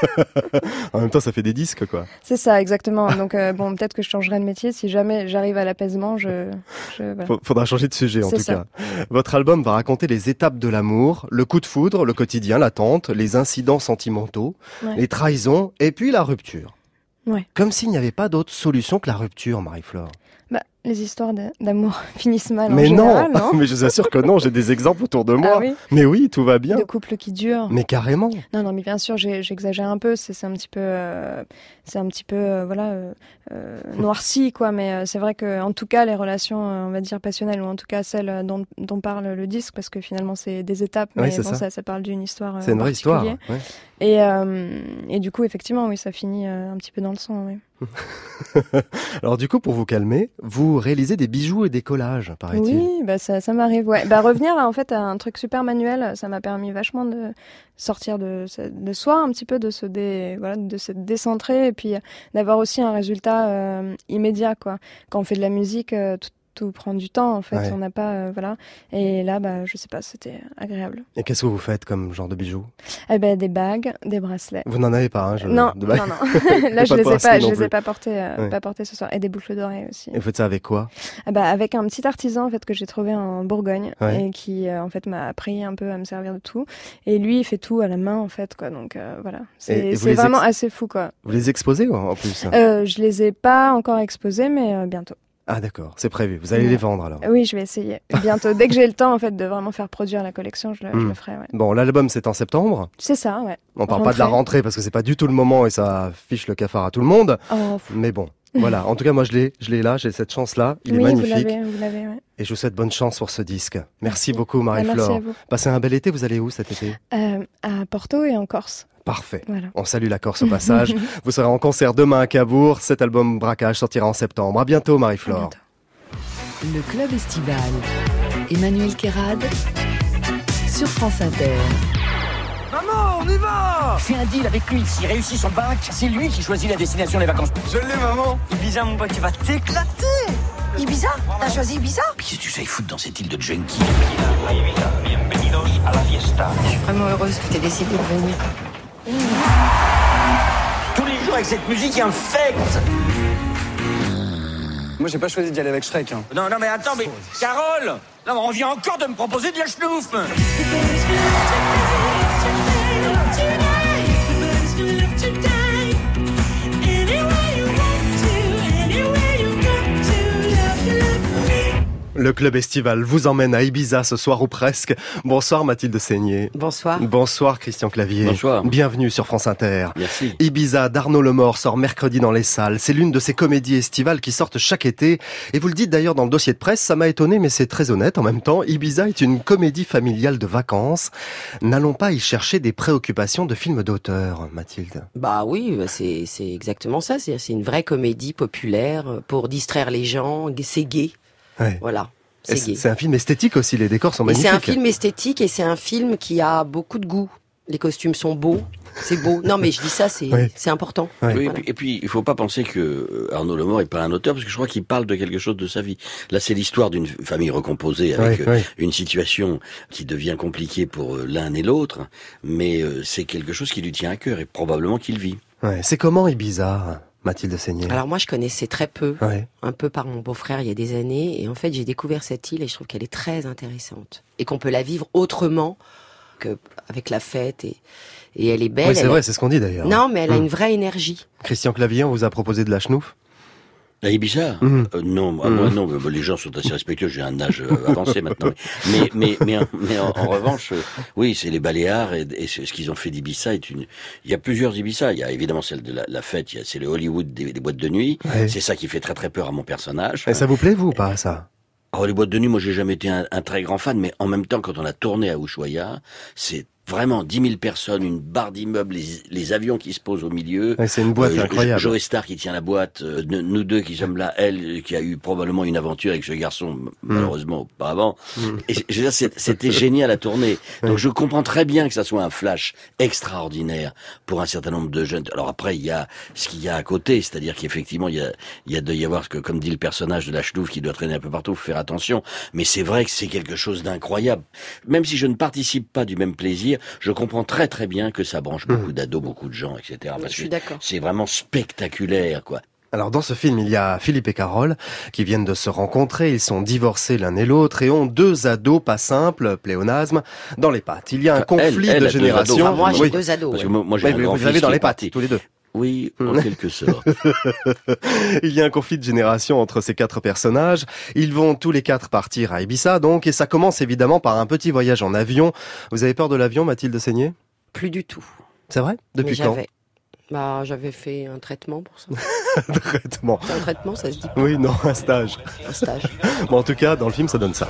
En même temps, ça fait des disques, quoi. C'est ça, exactement. Donc, euh, bon, peut-être que je changerai de métier. Si jamais j'arrive à l'apaisement, je. je voilà. Faudra changer de sujet en C'est tout ça. cas. Votre album va raconter les étapes de l'amour, le coup de foudre, le quotidien, l'attente, les incidents sentimentaux, Ouais. les trahisons et puis la rupture. Ouais. Comme s'il n'y avait pas d'autre solution que la rupture, Marie-Flore. Bah, les histoires d'amour finissent mal en Mais général, non, non, mais je vous assure que non, j'ai des exemples autour de moi. Ah oui Mais oui, tout va bien. De couples qui durent. Mais carrément. Non, non, mais bien sûr, j'exagère un peu. C'est un petit peu, euh, c'est un petit peu, euh, voilà, euh, euh, noirci, quoi. Mais c'est vrai que, en tout cas, les relations, on va dire passionnelles, ou en tout cas celles dont, dont parle le disque, parce que finalement, c'est des étapes. Oui, Mais c'est bon, ça. ça. ça, parle d'une histoire. C'est une en vraie histoire. ouais. Et, et du coup, effectivement, oui, ça finit un petit peu dans le sang. Oui. Alors du coup, pour vous calmer, vous réalisez des bijoux et des collages, paraît-il. Oui, bah ça, ça m'arrive. Bah revenir en fait à un truc super manuel, ça m'a permis vachement de sortir de, de soi un petit peu, de se de décentrer et puis d'avoir aussi un résultat euh, immédiat quoi. Quand on fait de la musique, euh, tout, tout prend du temps en fait. Ouais. On n'a pas euh, voilà. Et là, bah je sais pas, c'était agréable. Et qu'est-ce que vous faites comme genre de bijoux? Eh ben des bagues, des bracelets. Vous n'en avez pas, hein je... Non, de non, non. là, je les ai pas, je les ai pas portés, euh, Ouais. pas portés ce soir. Et des boucles d'oreilles aussi. Et vous faites ça avec quoi? Ah bah, avec un petit artisan en fait que j'ai trouvé en Bourgogne Ouais. et qui euh, en fait m'a appris un peu à me servir de tout et lui il fait tout à la main en fait quoi donc euh, voilà c'est vraiment ex- assez fou quoi. Vous les exposez en plus? Euh, je les ai pas encore exposés mais euh, bientôt. Ah d'accord, c'est prévu. Vous allez Ouais. les vendre alors. Oui je vais essayer bientôt dès que j'ai le temps en fait de vraiment faire produire la collection je le, je Hmm. le ferai ouais. Bon, l'album c'est en septembre. C'est ça ouais. On parle pas de la Rentrée. parce que c'est pas du tout le moment et ça fiche le cafard à tout le monde. Oh, Mais bon, voilà. En tout cas, moi je l'ai, je l'ai là, j'ai cette chance-là. Il oui est vous magnifique. l'avez vous l'avez ouais. Et je vous souhaite bonne chance pour ce disque. Merci, Merci. beaucoup, Ah, merci Marie-Flore. à vous. Passez un bel été. Vous allez où cet été? Euh, à Porto et en Corse. Parfait. Voilà. On salue la Corse au passage. vous serez en concert demain à Cabourg. Cet album Braquage sortira en septembre. À bientôt, Marie-Flore. Le club estival. Emmanuel Kérad sur France Inter. Maman, on y va Fais un deal avec lui. S'il réussit son bac, c'est lui qui choisit la destination des vacances. Je l'ai, maman. Ibiza, mon pote, tu vas t'éclater. Ibiza? T'as choisi Ibiza? Qu'est-ce que tu sais foutre dans cette île de junkie à la fiesta. Je suis vraiment heureuse que t'aies décidé de venir. Tous les jours avec cette musique infecte. Moi, j'ai pas choisi d'y aller avec Shrek. hein. Non, non, mais attends, mais Carole Non, mais on vient encore de me proposer de la schnouf Le club estival vous emmène à Ibiza ce soir ou presque. Bonsoir Mathilde Seigné. Bonsoir. Bonsoir Christian Clavier. Bonsoir. Bienvenue sur France Inter. Merci. Ibiza d'Arnaud Lemort sort mercredi dans les salles. C'est l'une de ces comédies estivales qui sortent chaque été. Et vous le dites d'ailleurs dans le dossier de presse, ça m'a étonné mais c'est très honnête en même temps. Ibiza est une comédie familiale de vacances. N'allons pas y chercher des préoccupations de films d'auteur, Mathilde. Bah oui, bah c'est exactement ça. C'est c'est une vraie comédie populaire euh, pour distraire les gens. C'est gay. Ouais. Voilà. C'est un film esthétique aussi, les décors sont magnifiques. c'est un film esthétique et c'est un film qui a beaucoup de goût. Les costumes sont beaux. C'est beau. Non, mais je dis ça, c'est Oui. important. Oui, et, puis, et puis, il faut pas penser que euh, Arnaud Lemort est pas un auteur, parce que je crois qu'il parle de quelque chose de sa vie. Là, c'est l'histoire d'une famille recomposée avec Oui, euh, une situation qui devient compliquée pour euh, l'un et l'autre, mais c'est quelque chose qui lui tient à cœur et probablement qu'il vit. Ouais, c'est comment Ibiza, Mathilde Seigné Alors moi, je connaissais très peu, Ouais. un peu par mon beau-frère il y a des années, et en fait, j'ai découvert cette île et je trouve qu'elle est très intéressante et qu'on peut la vivre autrement que avec la fête et et elle est belle. Oui, c'est vrai, a- c'est ce qu'on dit d'ailleurs. Non, mais elle a Hmm. une vraie énergie. Christian Clavier, on vous a proposé de la schnouf? À Ibiza Mhm. Euh, Non, moi, Mhm. moi, non, mais les gens sont assez respectueux. J'ai un âge euh, avancé maintenant. Mais, mais, mais, en- mais en, en revanche, euh, oui, c'est les Baléares et, et ce qu'ils ont fait d'Ibiza est une. Il y a plusieurs Ibiza. Il y a évidemment celle de la, la fête. il y a- C'est le Hollywood des, des boîtes de nuit. Ouais. C'est ça qui fait très très peur à mon personnage. Et ça vous plaît, vous, ou pas, ça? Oh, les boîtes de nuit, moi, j'ai jamais été un, un très grand fan, mais en même temps, quand on a tourné à Ushuaia, c'est vraiment 10 000 personnes, une barre d'immeubles, les, les avions qui se posent au milieu. Ouais, c'est une boîte Euh, incroyable. Joe Star qui tient la boîte, euh, nous deux qui sommes là, elle qui a eu probablement une aventure avec ce garçon, m- malheureusement auparavant. Et je veux dire, c'est- c'était génial à tourner. Donc je comprends très bien que ça soit un flash extraordinaire pour un certain nombre de jeunes. Alors après, il y a ce qu'il y a à côté, c'est-à-dire qu'effectivement, il y a, il y a de y avoir, ce que, comme dit le personnage de la chenouf qui doit traîner un peu partout, faut faire attention. Mais c'est vrai que c'est quelque chose d'incroyable. Même si je ne participe pas du même plaisir, je comprends très très bien que ça branche beaucoup d'ados, beaucoup de gens, etc. Parce Je suis d'accord. c'est vraiment spectaculaire, quoi. Alors dans ce film, il y a Philippe et Carole qui viennent de se rencontrer, ils sont divorcés l'un et l'autre et ont deux ados pas simples, pléonasme, dans les pattes. Il y a un Enfin, conflit elle de génération. Enfin, moi, j'ai Oui. deux ados, Parce que ouais. moi, j'ai Oui, un grand vous fils l'avez dans les pattes, tous les deux. Oui, en Mm. quelque sorte. Il y a un conflit de génération entre ces quatre personnages. Ils vont tous les quatre partir à Ibiza, donc, et ça commence évidemment par un petit voyage en avion. Vous avez peur de l'avion, Mathilde Seigné? Plus du tout. C'est vrai? Depuis Mais quand? j'avais- Bah, j'avais fait un traitement pour ça. Traitement. Un traitement, ça se dit. Oui, non, un stage. Un stage. Bon, en tout cas, dans le film, ça donne ça.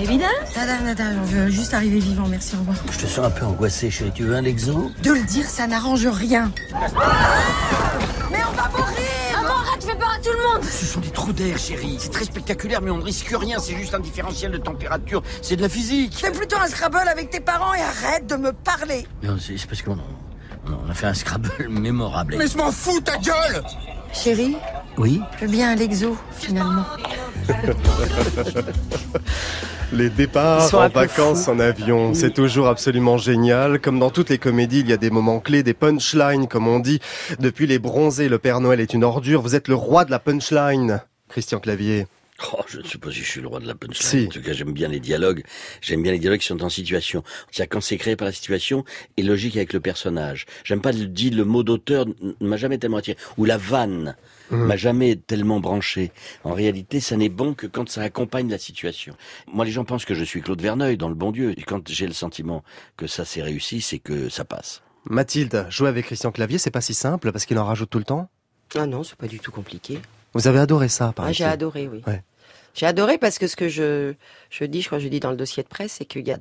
Évidemment Nada, nada, on veut juste arriver vivant, merci, au revoir. Je te sens un peu angoissé, chérie. Tu veux un exo? De le dire, ça n'arrange rien. Mais on va mourir Maman, arrête, fais peur à tout le monde Ce sont des trous d'air, chérie. C'est très spectaculaire, mais on ne risque rien. C'est juste un différentiel de température. C'est de la physique. Fais plutôt un Scrabble avec tes parents et arrête de me parler Non, c'est parce qu'on on a fait un Scrabble mémorable. Mais je m'en fous, ta gueule Chérie, Oui? je veux bien un Lexo, finalement. Les départs en vacances fous. en avion, c'est toujours absolument génial. Comme dans toutes les comédies, il y a des moments clés, des punchlines, comme on dit. Depuis les bronzés, le Père Noël est une ordure. Vous êtes le roi de la punchline, Christian Clavier. Oh, je ne sais pas si je suis le roi de la punchline. Si. En tout cas, j'aime bien les dialogues. J'aime bien les dialogues qui sont en situation. C'est-à-dire quand c'est créé par la situation et logique avec le personnage. J'aime pas le dit le mot d'auteur ne m'a jamais tellement attiré. Ou la vanne Mhm. m'a jamais tellement branché. En réalité, ça n'est bon que quand ça accompagne la situation. Moi, les gens pensent que je suis Claude Verneuil dans Le Bon Dieu. Et quand j'ai le sentiment que ça s'est réussi, c'est que ça passe. Mathilde, jouer avec Christian Clavier, c'est pas si simple parce qu'il en rajoute tout le temps? Ah non, c'est pas du tout compliqué. Vous avez adoré ça, par Ah, j'ai adoré, oui. Ouais. J'ai adoré parce que ce que je, je dis, je crois que je dis dans le dossier de presse, c'est qu'il y a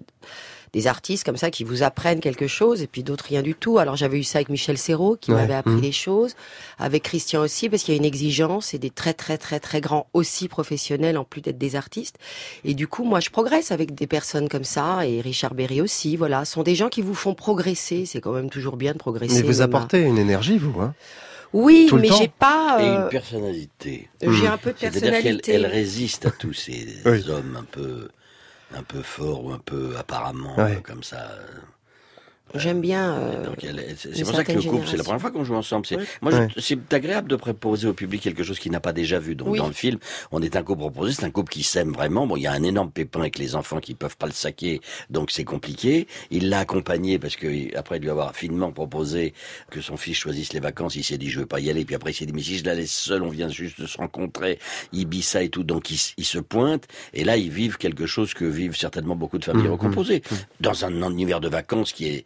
des artistes comme ça qui vous apprennent quelque chose et puis d'autres rien du tout. Alors j'avais eu ça avec Michel Serrault qui Ouais. m'avait appris Mhm. des choses, avec Christian aussi parce qu'il y a une exigence et des très très très très grands aussi professionnels en plus d'être des artistes. Et du coup, moi je progresse avec des personnes comme ça et Richard Berry aussi. Voilà, ce sont des gens qui vous font progresser. C'est quand même toujours bien de progresser. Mais vous à- apportez une énergie, vous. Hein Oui, mais j'ai pas. Et euh, une personnalité. J'ai un peu de C'est-à-dire qu'elle personnalité. elle résiste à tous ces Oui. hommes un peu, un peu forts ou un peu apparemment Ouais. euh, comme ça. J'aime bien. euh, est- c'est pour ça que le couple, c'est la première fois qu'on joue ensemble. C'est, moi, Ouais. c'est agréable de proposer au public quelque chose qu'il n'a pas déjà vu. Donc Oui. dans le film, on est un couple proposé, c'est un couple qui s'aime vraiment. Bon, il y a un énorme pépin avec les enfants qui peuvent pas le saquer, donc c'est compliqué. Il l'a accompagné parce que après lui avoir finement proposé que son fils choisisse les vacances, il s'est dit je veux pas y aller. Puis après il s'est dit mais si je la laisse seule, on vient juste de se rencontrer, Ibiza et tout, donc il, se pointe. Et là ils vivent quelque chose que vivent certainement beaucoup de familles Mhm. recomposées dans un univers de vacances qui est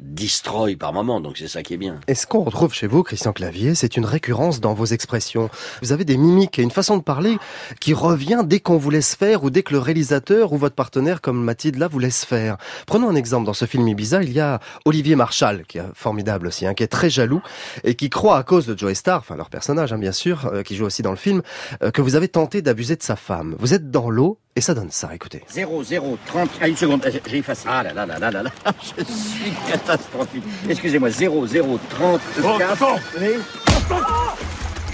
destroy par moment. Donc c'est ça qui est bien. Et ce qu'on retrouve chez vous, Christian Clavier, c'est une récurrence dans vos expressions. Vous avez des mimiques et une façon de parler qui revient dès qu'on vous laisse faire ou dès que le réalisateur ou votre partenaire comme Mathilde là vous laisse faire. Prenons un exemple. Dans ce film Ibiza, il y a Olivier Marchal, qui est formidable aussi, hein, qui est très jaloux et qui croit à cause de Joe Star, enfin leur personnage hein, bien sûr, euh, qui joue aussi dans le film, euh, que vous avez tenté d'abuser de sa femme. Vous êtes dans l'eau et ça donne ça, écoutez. 0, 0, 30. Ah, une seconde, j'ai- j'ai effacé. Ah là là là là là là. Je suis catastrophique. Excusez-moi, 0, 0, 30. Oh.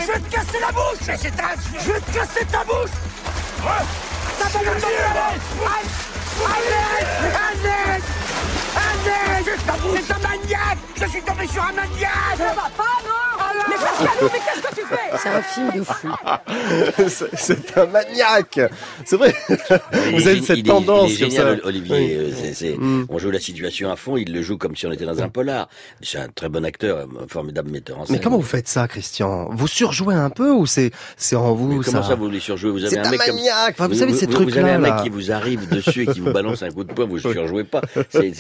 Je vais te casser la bouche. Je vais te casser ta bouche. Ça va me Allez. Allez C'est un maniaque Je suis tombé sur un maniaque Ça va pas, non Mais Pascalou, mais qu'est-ce que tu fais C'est un film de fou. C'est- un maniaque. C'est vrai. Il Vous est avez cette il est- tendance il est comme génial, ça. Olivier. Oui. Euh, Mm. On joue la situation à fond. Il le joue comme si on était dans un polar. C'est un très bon acteur, un formidable metteur en scène. Mais comment vous faites ça, Christian Vous surjouez un peu ou c'est c'est en vous Mais comment ça ça, vous les surjouez Vous avez un un mec comme- maniaque. Enfin, vous savez, ces Vous avez trucs-là, un mec là. qui vous arrive dessus et qui vous balance un coup de poing. Vous surjouez pas. C'est-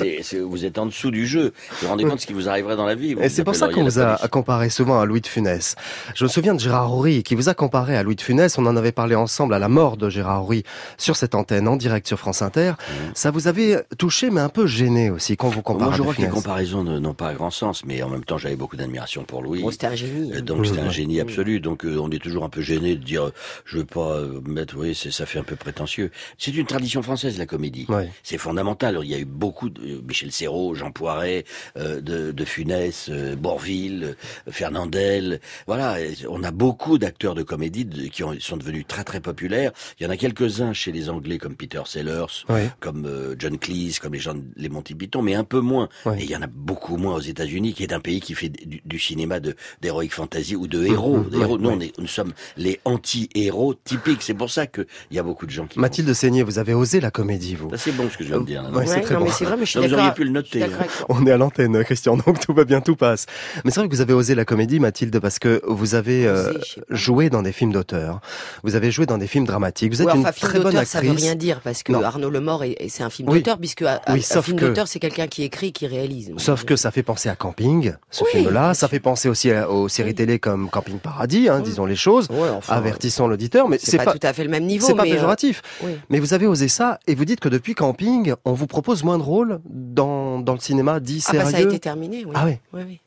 vous êtes en dessous du jeu. Vous vous rendez compte de ce qui vous arriverait dans la vie. vous Et c'est pour ça qu'on vous a comparé souvent à Louis de Funès. Je me souviens de Gérard Horry qui vous a comparé à Louis de Funès. On en avait parlé ensemble à la mort de Gérard Horry sur cette antenne en direct sur France Inter. Ça vous avait touché mais un peu gêné aussi quand vous comparez Moi, je à vois que les comparaisons n'ont pas grand sens, mais en même temps, j'avais beaucoup d'admiration pour Louis. Bon, c'était un génie. Euh, hein. Donc c'était un Mmh. génie absolu. Donc euh, on est toujours un peu gêné de dire, euh, je veux pas mettre, oui, ça fait un peu prétentieux. C'est une tradition française la comédie. Ouais. C'est fondamental. Il y a eu beaucoup de Michel Serrault, Jean Poiret, euh, de, de Funès, euh, Bourvil, euh, Fernandel. Voilà, on a beaucoup d'acteurs de comédie de- qui ont- sont devenus très très populaires. Il y en a quelques-uns chez les Anglais comme Peter Sellers, comme euh, John Cleese, comme les gens de- les Monty Python, mais un peu moins. Et il y en a beaucoup moins aux États-Unis, qui est un pays qui fait du, du cinéma de d'heroic fantasy ou de héros. Des héros. ouais, Nous, on est- nous sommes les anti-héros typiques. C'est pour ça qu'il y a beaucoup de gens qui. Mathilde Seigné, vous avez osé la comédie, vous. C'est bon ce que je viens de dire. Ouais, c'est très non, bon. mais c'est vrai, mais je suis d'accord. Le noter. hein. On est à l'antenne, Christian, donc tout va bien, tout passe. Mais c'est vrai que vous avez osé la comédie, Mathilde, parce que vous avez euh, joué dans des films d'auteur. Vous avez joué dans des films dramatiques. Vous êtes Ouais, une film très bonne d'auteur, ça veut actrice. rien dire parce que Non. Arnaud Lemort, est- est- c'est un film Oui. d'auteur, puisque un, Oui, un film que- d'auteur, c'est quelqu'un qui écrit, qui réalise. Sauf que ça fait penser à Camping, ce Oui, film-là. Ça fait penser aussi à- aux séries télé comme Camping Paradis, hein, disons les choses. Ouais, enfin, Avertissons l'auditeur, mais c'est pas, tout à fait le même niveau. C'est pas euh, péjoratif. Mais vous avez osé ça et vous dites que depuis Camping, on vous propose moins de rôles dans, dans le cinéma dit Ah sérieux. bah ça a été terminé, oui. Ah oui. Oui, oui.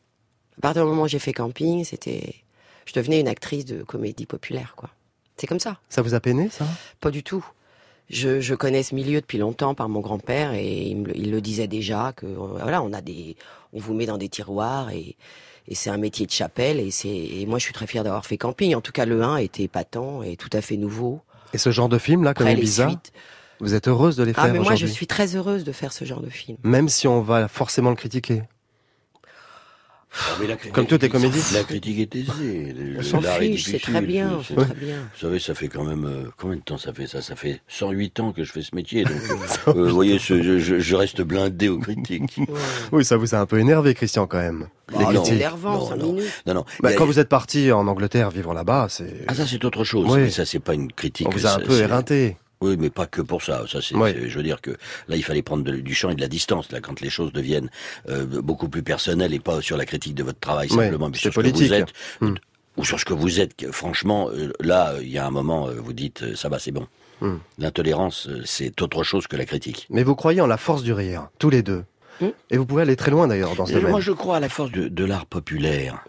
À partir du moment où j'ai fait camping, c'était, je devenais une actrice de comédie populaire, quoi. C'est comme ça. Ça vous a peiné, ça? Pas du tout. Je, je connais ce milieu depuis longtemps par mon grand-père et il, me le- il le disait déjà que euh, voilà, on a des, on vous met dans des tiroirs et, et c'est un métier de chapelle et c'est, et moi je suis très fière d'avoir fait camping. En tout cas, le 1 était épatant et tout à fait nouveau. Et ce genre de film là, comme Ibiza. Vous êtes heureuse de les faire Ah mais moi je suis très heureuse de faire ce genre de film. Même si on va forcément le critiquer. Ah, mais la critique- Comme toutes les comédies. La critique est aisée. On s'en fiche, c'est très bien, C'est- très bien. Vous savez, ça fait quand même euh, combien de temps ça fait ça? Ça fait 108 ans que je fais ce métier. Donc, euh, vous voyez, je, je- je reste blindé aux critiques. Oui, ça vous a un peu énervé, Christian, quand même. les Ah, non. critiques. énervant, Non, cinq non. minutes. Non, non. Bah, a- quand vous êtes parti en Angleterre vivre là-bas, c'est. Ah, ça c'est autre chose. Oui. Mais ça c'est pas une critique. On vous a un ça, peu éreinté. Oui, mais pas que pour ça. Ça, c'est, je veux dire que là, il fallait prendre de- du champ et de la distance. Là, quand les choses deviennent euh, beaucoup plus personnelles et pas sur la critique de votre travail simplement, mais c'est sur ce que vous êtes Hmm. ou sur ce que vous êtes. franchement, euh, là, il y a un moment, euh, vous dites, ça va, c'est bon. Hmm. L'intolérance, c'est autre chose que la critique. Mais vous croyez en la force du rire, tous les deux. Hmm. Et vous pouvez aller très loin d'ailleurs dans ce domaine. Moi, je crois à la force de, de l'art populaire.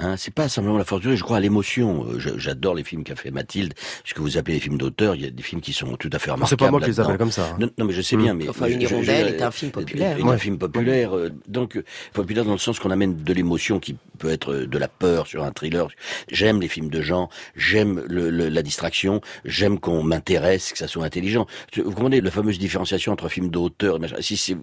Hein, c'est pas simplement la force du rire, je crois à l'émotion. Euh, J'adore les films qu'a fait Mathilde, ce que vous appelez les films d'auteur. Il y a des films qui sont tout à fait remarquables. C'est pas moi qui les appelle comme ça. hein. Non, non, mais je sais Mm. bien, mais Enfin, Une hirondelle est un film populaire. est hein. un film populaire, euh, donc euh, populaire dans le sens qu'on amène de l'émotion qui peut être euh, de la peur sur un thriller. J'aime les films de genre, j'aime le- le- la distraction, j'aime qu'on m'intéresse, que ça soit intelligent. Vous comprenez la fameuse différenciation entre film d'auteur et machin. Si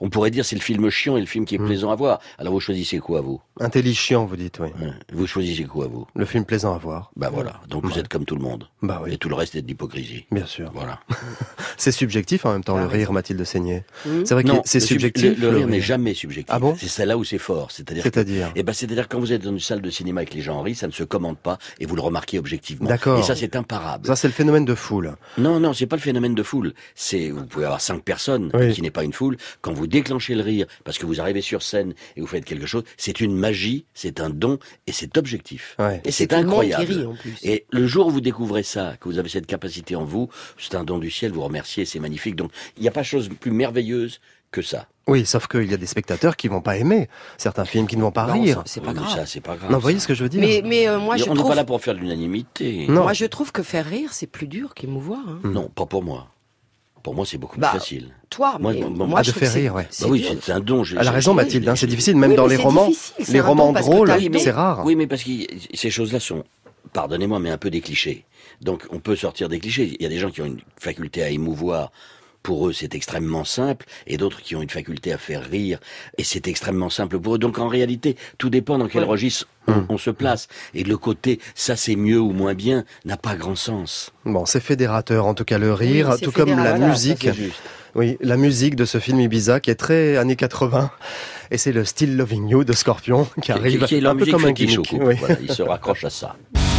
on pourrait dire c'est le film chiant et le film qui est Mm. plaisant à voir. Alors vous choisissez quoi vous? Intelligent, vous dites, oui. Vous choisissez quoi vous? Le film plaisant à voir. Bah voilà. Donc vous êtes comme tout le monde. Bah oui, Et tout le reste est de l'hypocrisie. bien sûr. Voilà. C'est subjectif en même temps, Ah, le rire, Mathilde Seigné. Hmm. C'est vrai que Non, c'est subjectif. Le, le rire n'est rire. jamais subjectif. Ah bon? C'est ça là où c'est fort. C'est-à-dire. C'est-à-dire? Eh ben, c'est-à-dire quand vous êtes dans une salle de cinéma avec les gens rient, ça ne se commande pas et vous le remarquez objectivement. D'accord. Et ça, c'est imparable. Ça, c'est le phénomène de foule. Non, non, c'est pas le phénomène de foule. C'est, vous pouvez avoir cinq personnes Oui. qui n'est pas une foule. Quand vous déclenchez le rire parce que vous arrivez sur scène et vous faites quelque chose, c'est une magie, c'est un don et c'est objectif. Ouais. Et c'est incroyable. rit, en plus. Et le jour où vous découvrez ça, que vous avez cette capacité en vous, c'est un don du ciel, vous remerciez, c'est magnifique. Donc, il n'y a pas chose plus merveilleuse que ça. Oui, sauf qu'il y a des spectateurs qui vont pas aimer certains films, qui ne vont pas Non, rire. c'est pas grave. ça, pas grave. Non, vous voyez ce que je veux dire Mais, mais euh, moi, Mais je on n'est trouve, pas là pour faire de l'unanimité. Non. moi, je trouve que faire rire, c'est plus dur qu'émouvoir. hein. Non, pas pour moi. Pour moi, c'est beaucoup Bah, plus facile. Toi, Moi, mais moi, moi, ah, je de faire rire, ouais. c'est Bah oui, c'est un don. Elle a raison, Mathilde, hein, c'est difficile, même Oui, dans les romans. Les romans drôles, c'est rare. Oui, mais parce que ces choses-là sont, pardonnez-moi, mais un peu des clichés. Donc, on peut sortir des clichés. Il y a des gens qui ont une faculté à émouvoir pour eux c'est extrêmement simple, et d'autres qui ont une faculté à faire rire, et c'est extrêmement simple pour eux. Donc en réalité, tout dépend dans quel registre on, on se place. Et le côté ça c'est mieux ou moins bien n'a pas grand sens. Bon, c'est fédérateur en tout cas le rire, Oui, tout comme la musique. ça, c'est juste. Oui, la musique de ce film Ibiza qui est très années 80. Et c'est le Still Loving You de Scorpion qui Qui, arrive qui est leur un peu comme un gimmick. Oui. Voilà, il se raccroche à ça.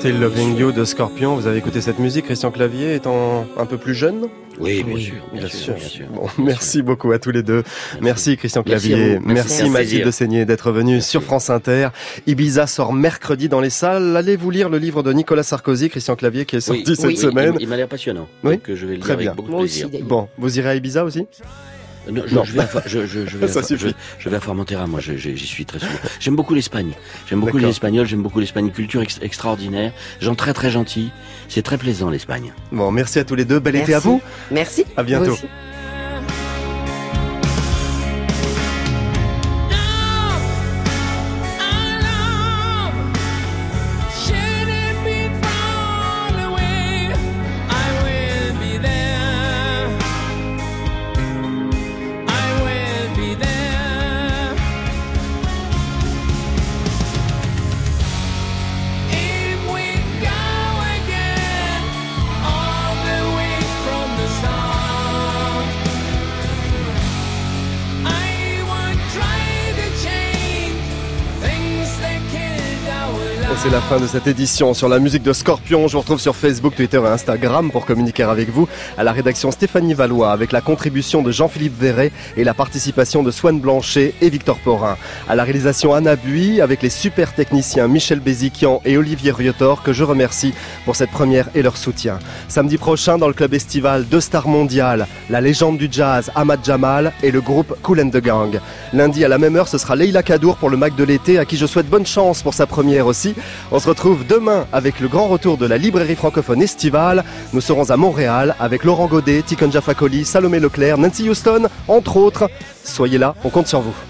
Still Loving You de Scorpion. Vous avez écouté cette musique, Christian Clavier étant un peu plus jeune Oui, bien sûr, bien sûr, bien sûr. Bon, merci beaucoup à tous les deux. Merci, Christian Clavier. Merci. Merci, de Seigné d'être venu sur France Inter. Ibiza sort mercredi dans les salles. Allez-vous lire le livre de Nicolas Sarkozy, Christian Clavier, qui est sorti Oui, cette oui, semaine. Il, il m'a l'air passionnant. Oui, Donc, je vais le Très lire bien. avec beaucoup de plaisir. Bon, vous irez à Ibiza aussi? Non, je, Non. je vais à, je, je, je vais à Ça Fo- suffit. je- je vais à Formentera, moi, j'y suis très souvent. J'aime beaucoup l'Espagne. J'aime beaucoup les Espagnols, j'aime beaucoup l'Espagne. Culture ex- extraordinaire. Gens très très gentils. C'est très plaisant l'Espagne. Bon, merci à tous les deux. Bel été à vous. Merci. À bientôt. Fin de cette édition sur la musique de Scorpion. Je vous retrouve sur Facebook, Twitter et Instagram pour communiquer avec vous. À la rédaction Stéphanie Valois avec la contribution de Jean-Philippe Verret et la participation de Swan Blanchet et Victor Porin. À la réalisation Anna Bui avec les super techniciens Michel Béziquian et Olivier Riotor que je remercie pour cette première et leur soutien. Samedi prochain dans le club estival Deux Stars Mondiales, la légende du jazz Ahmad Jamal et le groupe Cool and Gang. Lundi à la même heure, ce sera Leila Kadour pour le Mac de l'été à qui je souhaite bonne chance pour sa première aussi. On se retrouve demain avec le grand retour de la librairie francophone estivale. Nous serons à Montréal avec Laurent Godet, Tikonja Fakoli, Salomé Leclerc, Nancy Houston, entre autres. Soyez là, on compte sur vous.